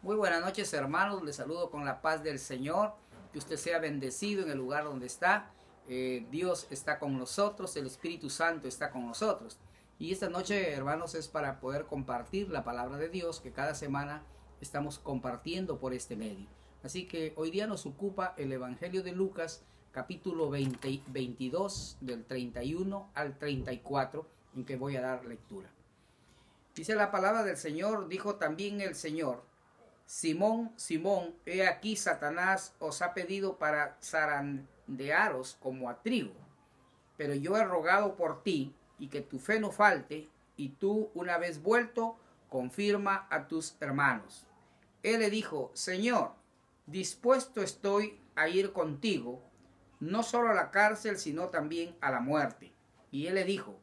Muy buenas noches hermanos, les saludo con la paz del Señor, que usted sea bendecido en el lugar donde está. Eh, Dios está con nosotros, el Espíritu Santo está con nosotros. Y esta noche hermanos es para poder compartir la palabra de Dios que cada semana estamos compartiendo por este medio. Así que hoy día nos ocupa el Evangelio de Lucas capítulo 20, 22 del 31 al 34 en que voy a dar lectura. Dice la palabra del Señor, dijo también el Señor, Simón, Simón, he aquí Satanás os ha pedido para zarandearos como a trigo, pero yo he rogado por ti y que tu fe no falte, y tú, una vez vuelto, confirma a tus hermanos. Él le dijo, Señor, dispuesto estoy a ir contigo, no solo a la cárcel, sino también a la muerte. Y él le dijo,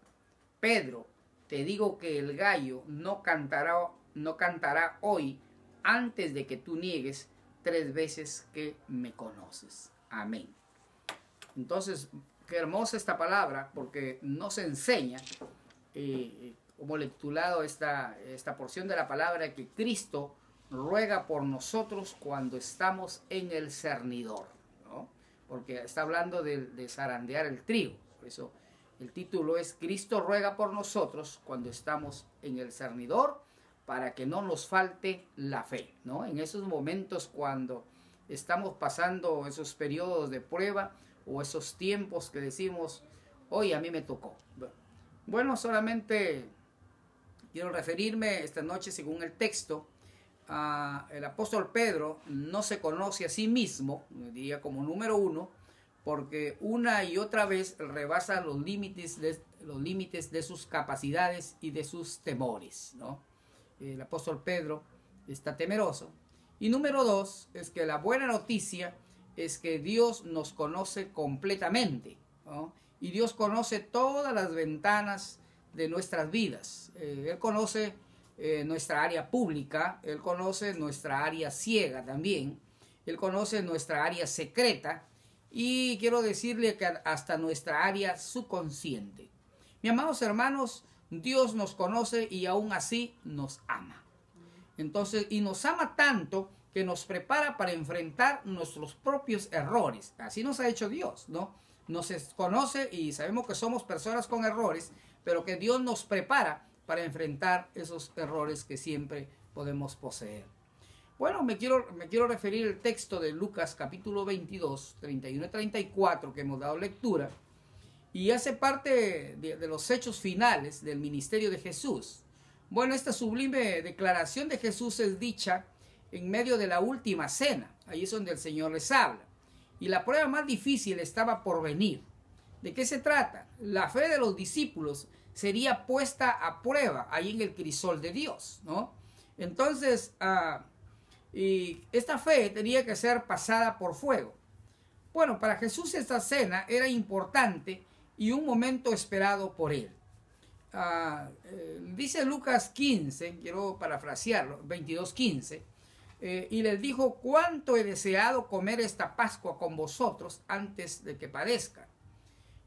Pedro, te digo que el gallo no cantará, no cantará hoy antes de que tú niegues tres veces que me conoces. Amén. Entonces, qué hermosa esta palabra porque nos enseña, eh, como lecturado esta, esta porción de la palabra, que Cristo ruega por nosotros cuando estamos en el cernidor, ¿no? porque está hablando de, de zarandear el trigo. Por eso el título es Cristo ruega por nosotros cuando estamos en el cernidor para que no nos falte la fe, ¿no? En esos momentos cuando estamos pasando esos periodos de prueba o esos tiempos que decimos, hoy a mí me tocó. Bueno, solamente quiero referirme esta noche según el texto. a el apóstol Pedro no se conoce a sí mismo, diría como número uno, porque una y otra vez rebasa los límites de, los límites de sus capacidades y de sus temores, ¿no? El apóstol Pedro está temeroso. Y número dos es que la buena noticia es que Dios nos conoce completamente. Y Dios conoce todas las ventanas de nuestras vidas. Eh, él conoce eh, nuestra área pública, Él conoce nuestra área ciega también, Él conoce nuestra área secreta y quiero decirle que hasta nuestra área subconsciente. Mi amados hermanos, Dios nos conoce y aún así nos ama. Entonces, y nos ama tanto que nos prepara para enfrentar nuestros propios errores. Así nos ha hecho Dios, ¿no? Nos conoce y sabemos que somos personas con errores, pero que Dios nos prepara para enfrentar esos errores que siempre podemos poseer. Bueno, me quiero, me quiero referir al texto de Lucas capítulo 22, 31 y 34 que hemos dado lectura y hace parte de, los hechos finales del ministerio de Jesús. Bueno, esta sublime declaración de Jesús es dicha en medio de la última cena. Ahí es donde el Señor les habla. Y la prueba más difícil estaba por venir. ¿De qué se trata? La fe de los discípulos sería puesta a prueba ahí en el crisol de Dios, ¿no? Entonces, ah, y esta fe tenía que ser pasada por fuego. Bueno, para Jesús esta cena era importante y un momento esperado por él. Ah, eh, dice Lucas 15, quiero parafrasearlo, 22.15, eh, y les dijo, cuánto he deseado comer esta Pascua con vosotros antes de que padezca.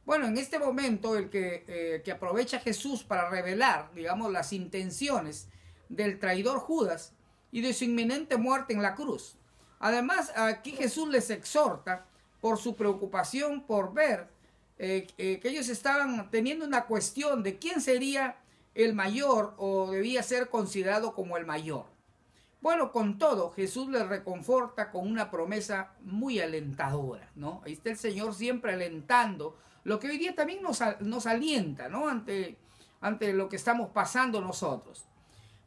Bueno, en este momento el que, eh, que aprovecha Jesús para revelar, digamos, las intenciones del traidor Judas y de su inminente muerte en la cruz. Además, aquí Jesús les exhorta por su preocupación por ver eh, eh, que ellos estaban teniendo una cuestión de quién sería el mayor o debía ser considerado como el mayor. Bueno, con todo, Jesús les reconforta con una promesa muy alentadora, ¿no? Ahí está el Señor siempre alentando, lo que hoy día también nos, nos alienta, ¿no? Ante, ante lo que estamos pasando nosotros.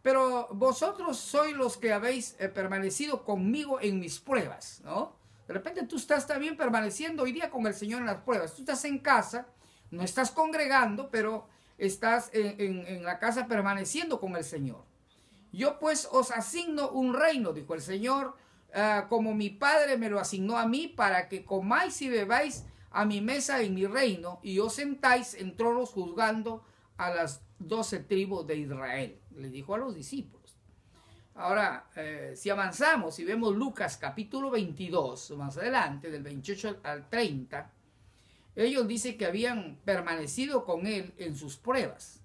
Pero vosotros sois los que habéis eh, permanecido conmigo en mis pruebas, ¿no? De repente tú estás también permaneciendo hoy día con el Señor en las pruebas. Tú estás en casa, no estás congregando, pero estás en, la casa permaneciendo con el Señor. Yo pues os asigno un reino, dijo el Señor, ah, como mi Padre me lo asignó a mí, para que comáis y bebáis a mi mesa en mi reino, y os sentáis en tronos juzgando a las doce tribus de Israel. Le dijo a los discípulos. Ahora, eh, si avanzamos y vemos Lucas capítulo 22, más adelante, del 28 al 30, ellos dicen que habían permanecido con él en sus pruebas.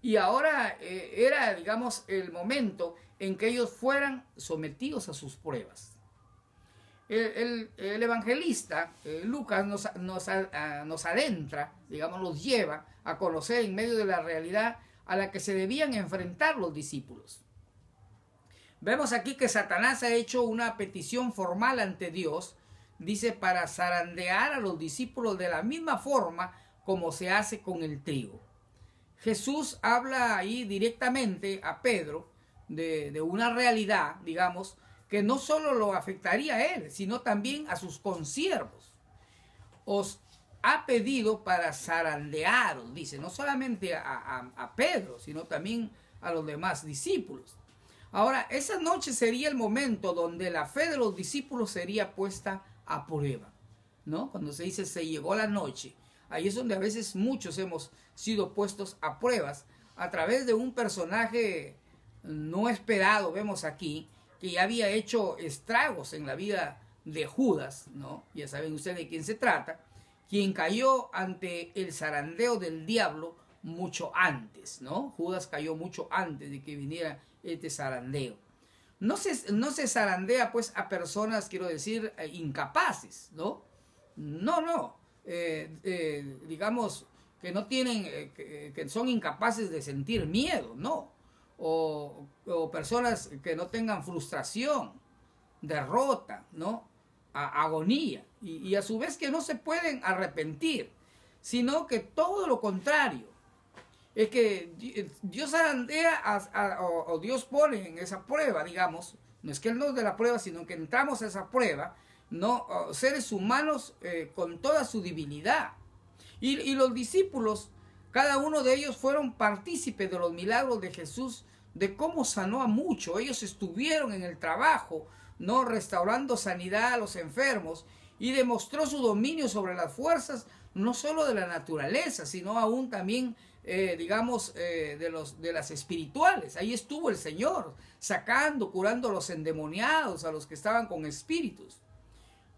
Y ahora eh, era, digamos, el momento en que ellos fueran sometidos a sus pruebas. El, evangelista eh, Lucas nos, nos, nos adentra, digamos, nos lleva a conocer en medio de la realidad a la que se debían enfrentar los discípulos. Vemos aquí que Satanás ha hecho una petición formal ante Dios, dice, para zarandear a los discípulos de la misma forma como se hace con el trigo. Jesús habla ahí directamente a Pedro de, de una realidad, digamos, que no solo lo afectaría a él, sino también a sus consiervos. Os ha pedido para zarandearos, dice, no solamente a, Pedro, sino también a los demás discípulos. Ahora, esa noche sería el momento donde la fe de los discípulos sería puesta a prueba, ¿no? Cuando se dice se llegó la noche, ahí es donde a veces muchos hemos sido puestos a pruebas a través de un personaje no esperado, vemos aquí, que ya había hecho estragos en la vida de Judas, ¿no? Ya saben ustedes de quién se trata, quien cayó ante el zarandeo del diablo mucho antes, ¿no? Judas cayó mucho antes de que viniera este zarandeo. No se, no se zarandea pues a personas, quiero decir, eh, incapaces, ¿no? No, no. Eh, digamos que no tienen, que, son incapaces de sentir miedo, no o, personas que no tengan frustración, derrota, ¿no? agonía, y, a su vez que no se pueden arrepentir, sino que todo lo contrario, es que Dios arandea o, Dios pone en esa prueba, digamos, no es que Él nos dé la prueba, sino que entramos a esa prueba, no seres humanos eh, con toda su divinidad. Y, los discípulos cada uno de ellos fueron partícipes de los milagros de Jesús, de cómo sanó a muchos. Ellos estuvieron en el trabajo, no restaurando sanidad a los enfermos y demostró su dominio sobre las fuerzas no solo de la naturaleza, sino aún también, eh, digamos, eh, de, los, de las espirituales. Ahí estuvo el Señor, sacando, curando a los endemoniados, a los que estaban con espíritus.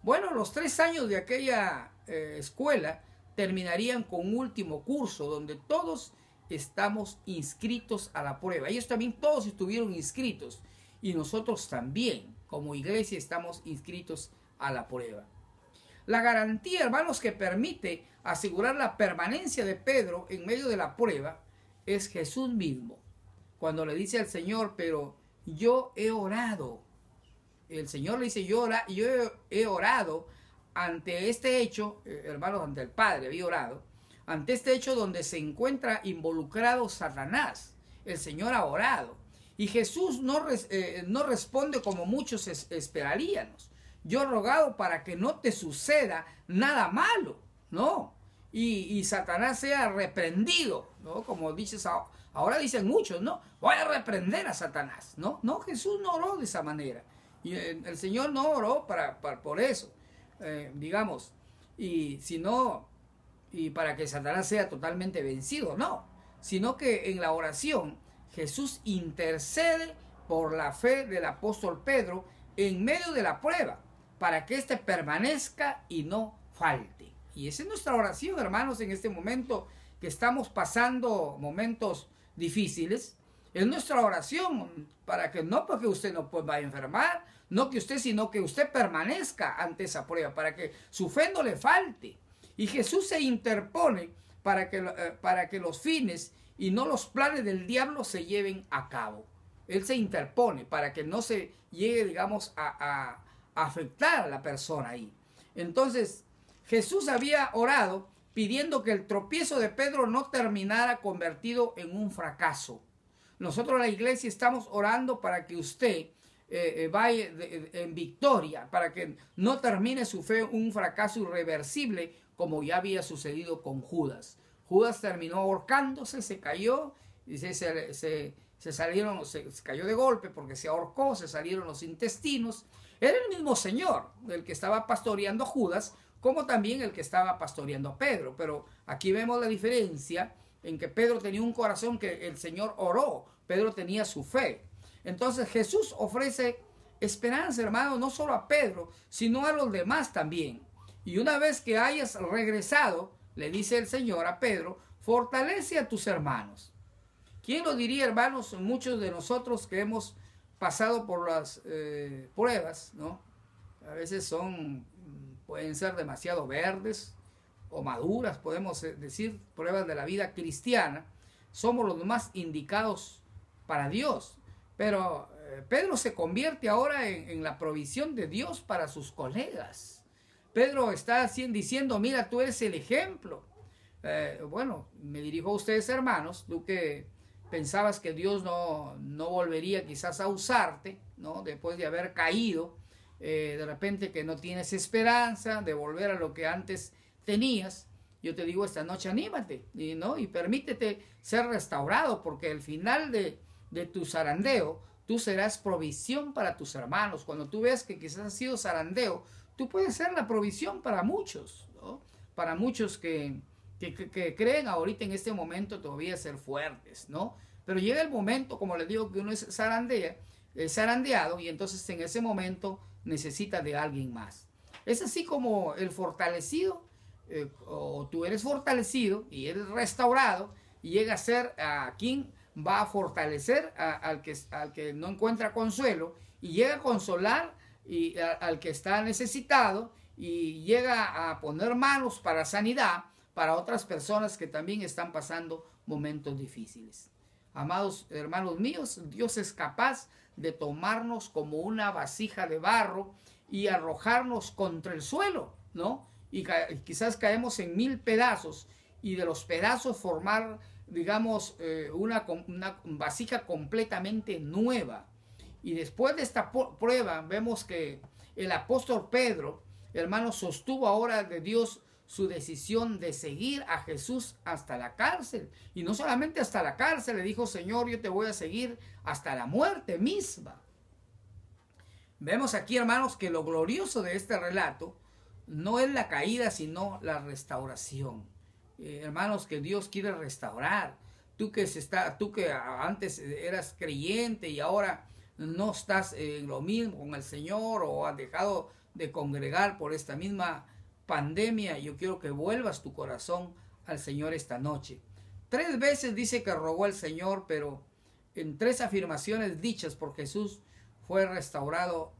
Bueno, los tres años de aquella eh, escuela terminarían con un último curso donde todos estamos inscritos a la prueba. Ellos también todos estuvieron inscritos y nosotros también como iglesia estamos inscritos a la prueba. La garantía, hermanos, que permite asegurar la permanencia de Pedro en medio de la prueba es Jesús mismo. Cuando le dice al Señor, pero yo he orado. El Señor le dice, yo, he orado ante este hecho, eh, hermanos, ante el Padre había orado, ante este hecho donde se encuentra involucrado Satanás, el Señor ha orado. Y Jesús no, eh, no responde como muchos esperaríamos. Yo he rogado para que no te suceda nada malo, ¿no? Y, Satanás sea reprendido, ¿no? Como dices ahora dicen muchos, ¿no? Voy a reprender a Satanás, ¿no? No, Jesús no oró de esa manera. Y eh, el Señor no oró para, por eso. Eh, digamos, y si no, y para que Satanás sea totalmente vencido, no, sino que en la oración Jesús intercede por la fe del apóstol Pedro en medio de la prueba, para que éste permanezca y no falte. Y esa es nuestra oración, hermanos, en este momento que estamos pasando momentos difíciles. Es nuestra oración para que no porque usted no va a enfermar, no que usted, sino que usted permanezca ante esa prueba, para que su fe no le falte. Y Jesús se interpone para que, eh, para que los fines y no los planes del diablo se lleven a cabo. Él se interpone para que no se llegue, digamos, a afectar a la persona ahí. Entonces, Jesús había orado pidiendo que el tropiezo de Pedro no terminara convertido en un fracaso. Nosotros la iglesia estamos orando para que usted eh, eh, vaya en victoria, para que no termine su fe un fracaso irreversible como ya había sucedido con Judas. Judas terminó ahorcándose, se cayó y se, se, salieron, se, cayó de golpe porque se ahorcó, se salieron los intestinos. Era el mismo Señor, el que estaba pastoreando a Judas, como también el que estaba pastoreando a Pedro. Pero aquí vemos la diferencia en que Pedro tenía un corazón que el Señor oró, Pedro tenía su fe. Entonces Jesús ofrece esperanza, hermano, no solo a Pedro, sino a los demás también. Y una vez que hayas regresado, le dice el Señor a Pedro, fortalece a tus hermanos. ¿Quién lo diría, hermanos? Muchos de nosotros que hemos pasado por las eh, pruebas, ¿no? A veces son, pueden ser demasiado verdes o maduras, podemos eh, decir, pruebas de la vida cristiana. Somos los más indicados para Dios. Pero eh, Pedro se convierte ahora en, la provisión de Dios para sus colegas. Pedro está diciendo, mira, tú eres el ejemplo. bueno, me dirijo a ustedes hermanos, tú que pensabas que Dios no, no volvería quizás a usarte, ¿no? Después de haber caído, eh, de repente que no tienes esperanza de volver a lo que antes tenías, yo te digo esta noche anímate y, ¿no? y permítete ser restaurado porque al final de, de tu zarandeo tú serás provisión para tus hermanos. Cuando tú ves que quizás has sido zarandeo, tú puedes ser la provisión para muchos, ¿no? para muchos que, que, creen ahorita en este momento todavía ser fuertes, ¿no? Pero llega el momento, como les digo, que uno es zarandea, es zarandeado y entonces en ese momento necesita de alguien más. Es así como el fortalecido, eh, o tú eres fortalecido y eres restaurado y llega a ser a quien va a fortalecer al, que, al que no encuentra consuelo y llega a consolar y, al que está necesitado y llega a poner manos para sanidad para otras personas que también están pasando momentos difíciles. Amados hermanos míos, Dios es capaz de tomarnos como una vasija de barro y arrojarnos contra el suelo, ¿no? Y quizás caemos en mil pedazos y de los pedazos formar, digamos, eh, una, una vasija completamente nueva. Y después de esta prueba vemos que el apóstol Pedro, hermano, sostuvo ahora de Dios su decisión de seguir a Jesús hasta la cárcel. Y no solamente hasta la cárcel, le dijo, Señor, yo te voy a seguir hasta la muerte misma. Vemos aquí, hermanos, que lo glorioso de este relato no es la caída, sino la restauración. Eh, hermanos, que Dios quiere restaurar. Tú que, se está, tú que antes eras creyente y ahora no estás en lo mismo con el Señor o has dejado de congregar por esta misma pandemia, yo quiero que vuelvas tu corazón al Señor esta noche. Tres veces dice que rogó al Señor, pero en tres afirmaciones dichas por Jesús fue restaurado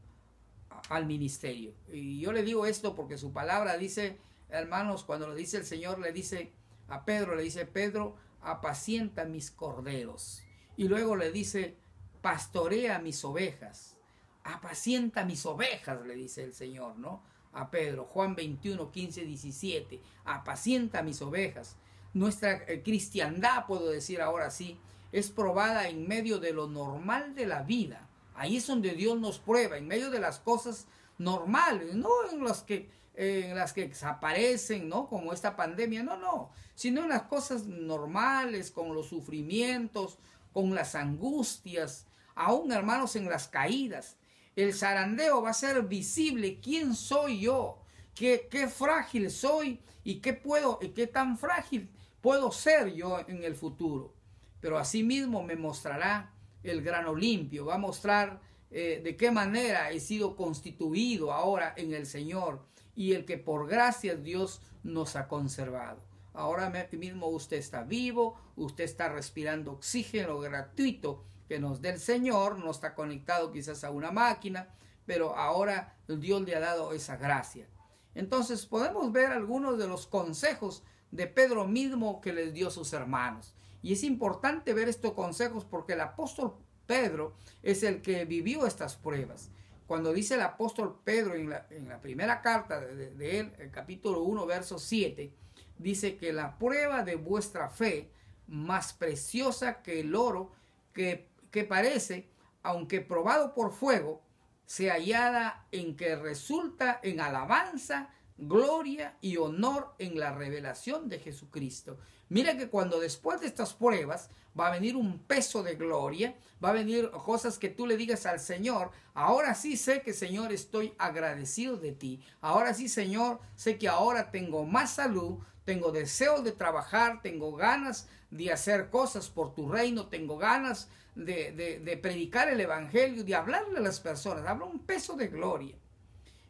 al ministerio. Y yo le digo esto porque su palabra dice, hermanos, cuando lo dice el Señor, le dice a Pedro, le dice, Pedro, apacienta mis corderos. Y luego le dice, pastorea mis ovejas. Apacienta mis ovejas, le dice el Señor, ¿no? A Pedro, Juan 21, 15, 17, apacienta mis ovejas. Nuestra eh, cristiandad, puedo decir ahora sí, es probada en medio de lo normal de la vida. Ahí es donde Dios nos prueba, en medio de las cosas normales, no en las que, en las que desaparecen, ¿no? Como esta pandemia, no, no, sino en las cosas normales, con los sufrimientos, con las angustias, aún hermanos en las caídas el zarandeo va a ser visible quién soy yo, qué, frágil soy y qué puedo, y qué tan frágil puedo ser yo en el futuro. Pero asimismo me mostrará el grano limpio, va a mostrar eh, de qué manera he sido constituido ahora en el Señor y el que por gracia Dios nos ha conservado. Ahora mismo usted está vivo, usted está respirando oxígeno gratuito que nos dé el Señor, no está conectado quizás a una máquina, pero ahora Dios le ha dado esa gracia. Entonces podemos ver algunos de los consejos de Pedro mismo que les dio a sus hermanos. Y es importante ver estos consejos porque el apóstol Pedro es el que vivió estas pruebas. Cuando dice el apóstol Pedro en la, primera carta de, de, él, el capítulo 1, verso 7, dice que la prueba de vuestra fe, más preciosa que el oro, que que parece, aunque probado por fuego, se hallada en que resulta en alabanza, gloria y honor en la revelación de Jesucristo. Mira que cuando después de estas pruebas va a venir un peso de gloria, va a venir cosas que tú le digas al Señor, ahora sí sé que Señor estoy agradecido de ti, ahora sí Señor sé que ahora tengo más salud, tengo deseos de trabajar, tengo ganas de hacer cosas por tu reino, tengo ganas de, predicar el Evangelio, de hablarle a las personas, habla un peso de gloria.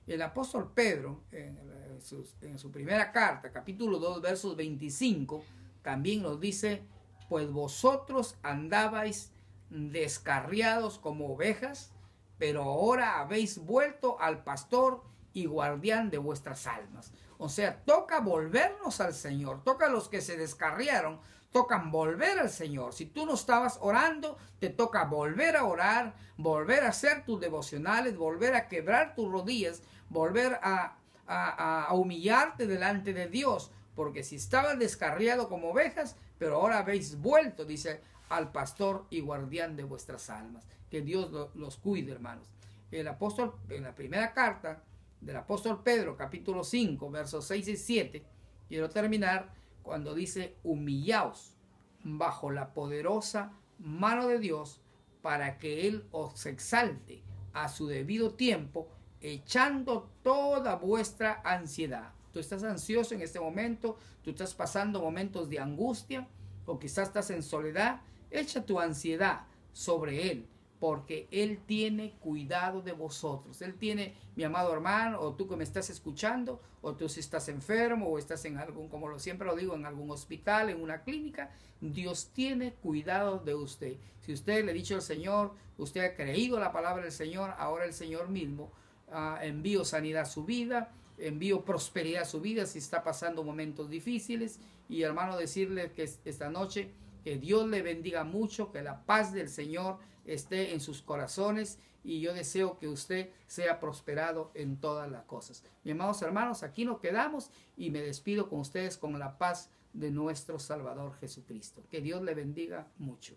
El apóstol Pedro, en, en su primera carta, capítulo 2, versos 25, también nos dice, pues vosotros andabais descarriados como ovejas, pero ahora habéis vuelto al pastor y guardián de vuestras almas. O sea, toca volvernos al Señor, toca a los que se descarriaron, tocan volver al Señor. Si tú no estabas orando, te toca volver a orar, volver a hacer tus devocionales, volver a quebrar tus rodillas, volver a, a, a humillarte delante de Dios. Porque si estabas descarriado como ovejas, pero ahora habéis vuelto, dice, al pastor y guardián de vuestras almas. Que Dios los cuide, hermanos. El apóstol, en la primera carta del apóstol Pedro, capítulo 5, versos 6 y 7, quiero terminar cuando dice, humillaos bajo la poderosa mano de Dios para que Él os exalte a su debido tiempo, echando toda vuestra ansiedad. Tú estás ansioso en este momento, tú estás pasando momentos de angustia o quizás estás en soledad, echa tu ansiedad sobre Él porque Él tiene cuidado de vosotros. Él tiene, mi amado hermano, o tú que me estás escuchando, o tú si estás enfermo, o estás en algún, como lo siempre lo digo, en algún hospital, en una clínica, Dios tiene cuidado de usted. Si usted le ha dicho al Señor, usted ha creído la palabra del Señor, ahora el Señor mismo uh, envío sanidad a su vida, envío prosperidad a su vida si está pasando momentos difíciles. Y hermano, decirle que esta noche, que Dios le bendiga mucho, que la paz del Señor esté en sus corazones y yo deseo que usted sea prosperado en todas las cosas. Mis amados hermanos, aquí nos quedamos y me despido con ustedes con la paz de nuestro Salvador Jesucristo. Que Dios le bendiga mucho.